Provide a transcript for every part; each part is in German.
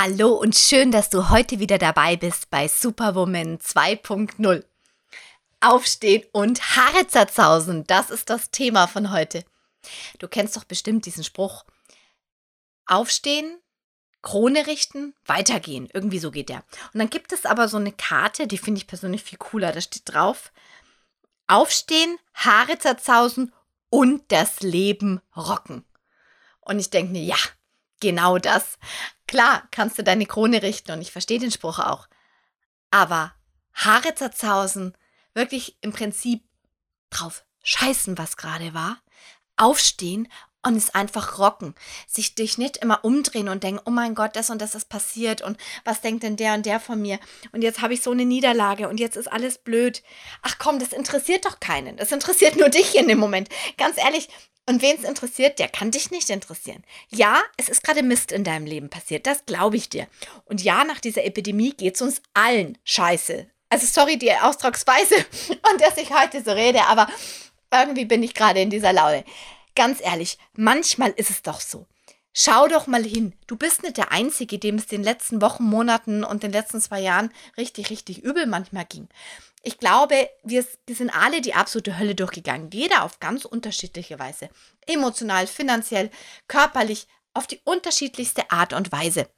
Hallo und schön, dass du heute wieder dabei bist bei Superwoman 2.0. Aufstehen und Haare zerzausen, das ist das Thema von heute. Du kennst doch bestimmt diesen Spruch. Aufstehen, Krone richten, weitergehen. Irgendwie so geht der. Und dann gibt es aber so eine Karte, die finde ich persönlich viel cooler. Da steht drauf: Aufstehen, Haare zerzausen und das Leben rocken. Und ich denke mir, ja, genau das. Klar, kannst du deine Krone richten und ich verstehe den Spruch auch. Aber Haare zerzausen, wirklich im Prinzip drauf scheißen, was gerade war, aufstehen und es einfach rocken. Sich dich nicht immer umdrehen und denken, oh mein Gott, das und das ist passiert und was denkt denn der und der von mir? Und jetzt habe ich so eine Niederlage und jetzt ist alles blöd. Ach komm, das interessiert doch keinen. Das interessiert nur dich in dem Moment. Ganz ehrlich, und wen es interessiert, der kann dich nicht interessieren. Ja, es ist gerade Mist in deinem Leben passiert, das glaube ich dir. Und ja, nach dieser Epidemie geht es uns allen scheiße. Also sorry die Ausdrucksweise und dass ich heute so rede, aber irgendwie bin ich gerade in dieser Laune. Ganz ehrlich, manchmal ist es doch so. Schau doch mal hin. Du bist nicht der Einzige, dem es den letzten Wochen, Monaten und den letzten zwei Jahren richtig, richtig übel manchmal ging ich glaube, wir, sind alle die absolute Hölle durchgegangen. Jeder auf ganz unterschiedliche Weise. Emotional, finanziell, körperlich, auf die unterschiedlichste Art und Weise.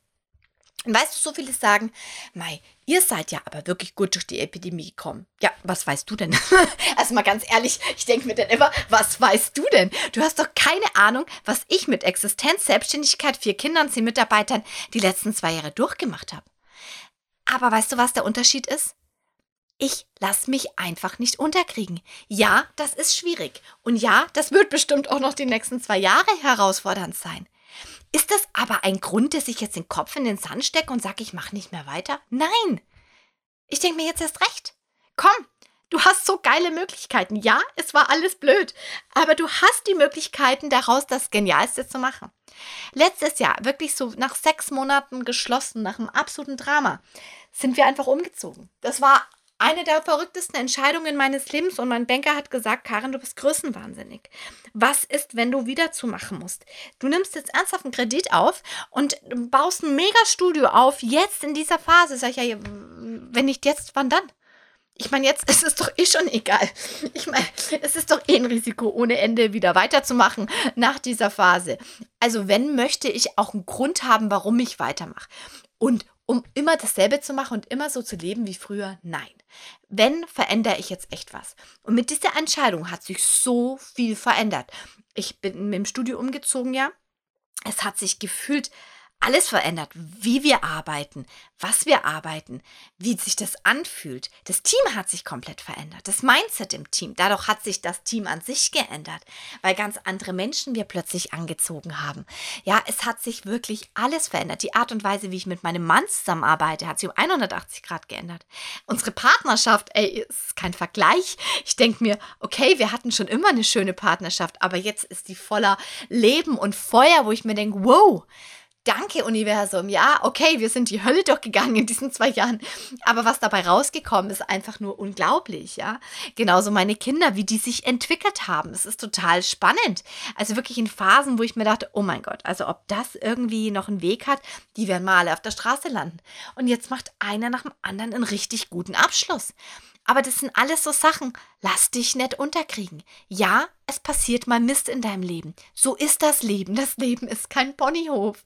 Und weißt du, so viele sagen, Mai, ihr seid ja aber wirklich gut durch die Epidemie gekommen. Ja, was weißt du denn? also mal ganz ehrlich, ich denke mir dann immer, was weißt du denn? Du hast doch keine Ahnung, was ich mit Existenz, Selbstständigkeit, vier Kindern, zehn Mitarbeitern die letzten zwei Jahre durchgemacht habe. Aber weißt du, was der Unterschied ist? Ich lass mich einfach nicht unterkriegen. Ja, das ist schwierig. Und ja, das wird bestimmt auch noch die nächsten zwei Jahre herausfordernd sein. Ist das aber ein Grund, dass ich jetzt den Kopf in den Sand stecke und sage, ich mache nicht mehr weiter? Nein. Ich denke mir jetzt erst recht. Komm, du hast so geile Möglichkeiten. Ja, es war alles blöd, aber du hast die Möglichkeiten, daraus das Genialste zu machen. Letztes Jahr, wirklich so nach sechs Monaten geschlossen, nach einem absoluten Drama, sind wir einfach umgezogen. Das war eine der verrücktesten Entscheidungen meines Lebens und mein Banker hat gesagt, Karin, du bist größenwahnsinnig. Was ist, wenn du wieder zumachen musst? Du nimmst jetzt ernsthaft einen Kredit auf und baust ein Megastudio auf, jetzt in dieser Phase. Sag ich ja, wenn nicht jetzt, wann dann? Ich meine, jetzt ist es doch eh schon egal. Ich meine, es ist doch eh ein Risiko ohne Ende wieder weiterzumachen nach dieser Phase. Also wenn möchte ich auch einen Grund haben, warum ich weitermache. Und um immer dasselbe zu machen und immer so zu leben wie früher? Nein. Wenn, verändere ich jetzt echt was. Und mit dieser Entscheidung hat sich so viel verändert. Ich bin mit dem Studio umgezogen, ja. Es hat sich gefühlt alles verändert, wie wir arbeiten, was wir arbeiten, wie sich das anfühlt. Das Team hat sich komplett verändert, das Mindset im Team. Dadurch hat sich das Team an sich geändert, weil ganz andere Menschen wir plötzlich angezogen haben. Ja, es hat sich wirklich alles verändert. Die Art und Weise, wie ich mit meinem Mann zusammenarbeite, hat sich um 180 Grad geändert. Unsere Partnerschaft, ey, ist kein Vergleich. Ich denke mir, okay, wir hatten schon immer eine schöne Partnerschaft, aber jetzt ist die voller Leben und Feuer, wo ich mir denke, wow, Danke, Universum. Ja, okay, wir sind die Hölle durchgegangen in diesen zwei Jahren. Aber was dabei rausgekommen ist, einfach nur unglaublich, ja. Genauso meine Kinder, wie die sich entwickelt haben. Es ist total spannend. Also wirklich in Phasen, wo ich mir dachte, oh mein Gott, also ob das irgendwie noch einen Weg hat, die werden mal alle auf der Straße landen. Und jetzt macht einer nach dem anderen einen richtig guten Abschluss. Aber das sind alles so Sachen. Lass dich nicht unterkriegen. Ja, es passiert mal Mist in deinem Leben. So ist das Leben. Das Leben ist kein Ponyhof.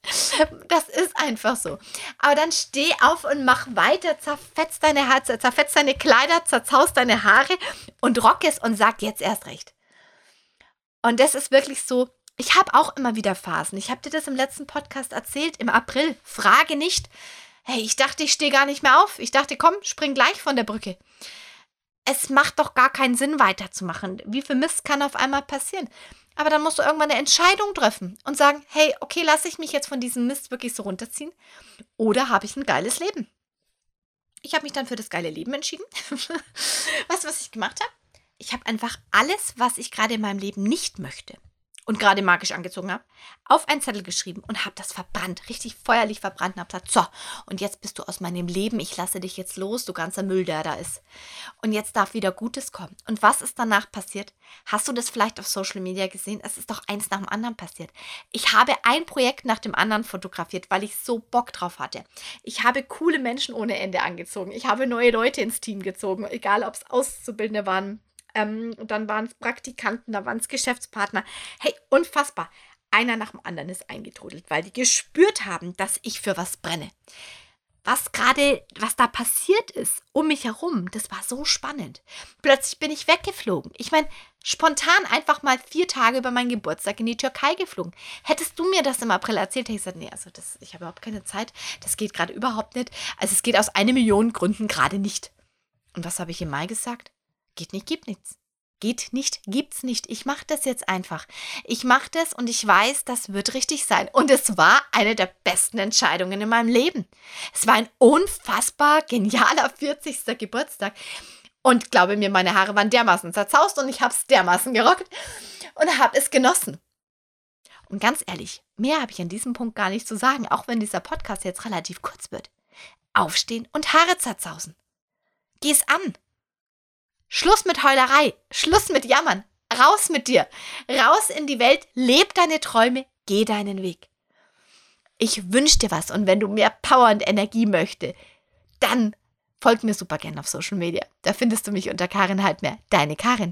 Das ist einfach so. Aber dann steh auf und mach weiter. Zerfetz deine Herze, zerfetz deine Kleider, zerzaust deine Haare und rock es und sag jetzt erst recht. Und das ist wirklich so. Ich habe auch immer wieder Phasen. Ich habe dir das im letzten Podcast erzählt, im April. Frage nicht. Hey, ich dachte, ich stehe gar nicht mehr auf. Ich dachte, komm, spring gleich von der Brücke es macht doch gar keinen Sinn weiterzumachen. Wie viel Mist kann auf einmal passieren? Aber dann musst du irgendwann eine Entscheidung treffen und sagen, hey, okay, lasse ich mich jetzt von diesem Mist wirklich so runterziehen oder habe ich ein geiles Leben? Ich habe mich dann für das geile Leben entschieden. weißt du, was ich gemacht habe? Ich habe einfach alles, was ich gerade in meinem Leben nicht möchte, und gerade magisch angezogen habe, auf einen Zettel geschrieben und habe das verbrannt, richtig feuerlich verbrannt und habe gesagt, so, und jetzt bist du aus meinem Leben, ich lasse dich jetzt los, du ganzer Müll, der da ist. Und jetzt darf wieder Gutes kommen. Und was ist danach passiert? Hast du das vielleicht auf Social Media gesehen? Es ist doch eins nach dem anderen passiert. Ich habe ein Projekt nach dem anderen fotografiert, weil ich so Bock drauf hatte. Ich habe coole Menschen ohne Ende angezogen. Ich habe neue Leute ins Team gezogen, egal ob es Auszubildende waren, ähm, und dann waren es Praktikanten, da waren es Geschäftspartner. Hey, unfassbar. Einer nach dem anderen ist eingetrudelt, weil die gespürt haben, dass ich für was brenne. Was gerade, was da passiert ist um mich herum, das war so spannend. Plötzlich bin ich weggeflogen. Ich meine, spontan einfach mal vier Tage über meinen Geburtstag in die Türkei geflogen. Hättest du mir das im April erzählt, hätte ich gesagt, nee, also das, ich habe überhaupt keine Zeit. Das geht gerade überhaupt nicht. Also es geht aus einer Million Gründen gerade nicht. Und was habe ich im Mai gesagt? Geht nicht, gibt nichts. Geht nicht, gibt's nicht. Ich mache das jetzt einfach. Ich mache das und ich weiß, das wird richtig sein. Und es war eine der besten Entscheidungen in meinem Leben. Es war ein unfassbar genialer 40. Geburtstag. Und glaube mir, meine Haare waren dermaßen zerzaust und ich habe es dermaßen gerockt und habe es genossen. Und ganz ehrlich, mehr habe ich an diesem Punkt gar nicht zu sagen, auch wenn dieser Podcast jetzt relativ kurz wird. Aufstehen und Haare zerzausen. Geh's an. Schluss mit Heulerei, Schluss mit Jammern, raus mit dir, raus in die Welt, leb deine Träume, geh deinen Weg. Ich wünsche dir was. Und wenn du mehr Power und Energie möchtest, dann folg mir super gerne auf Social Media. Da findest du mich unter Karin Halbmeer, deine Karin.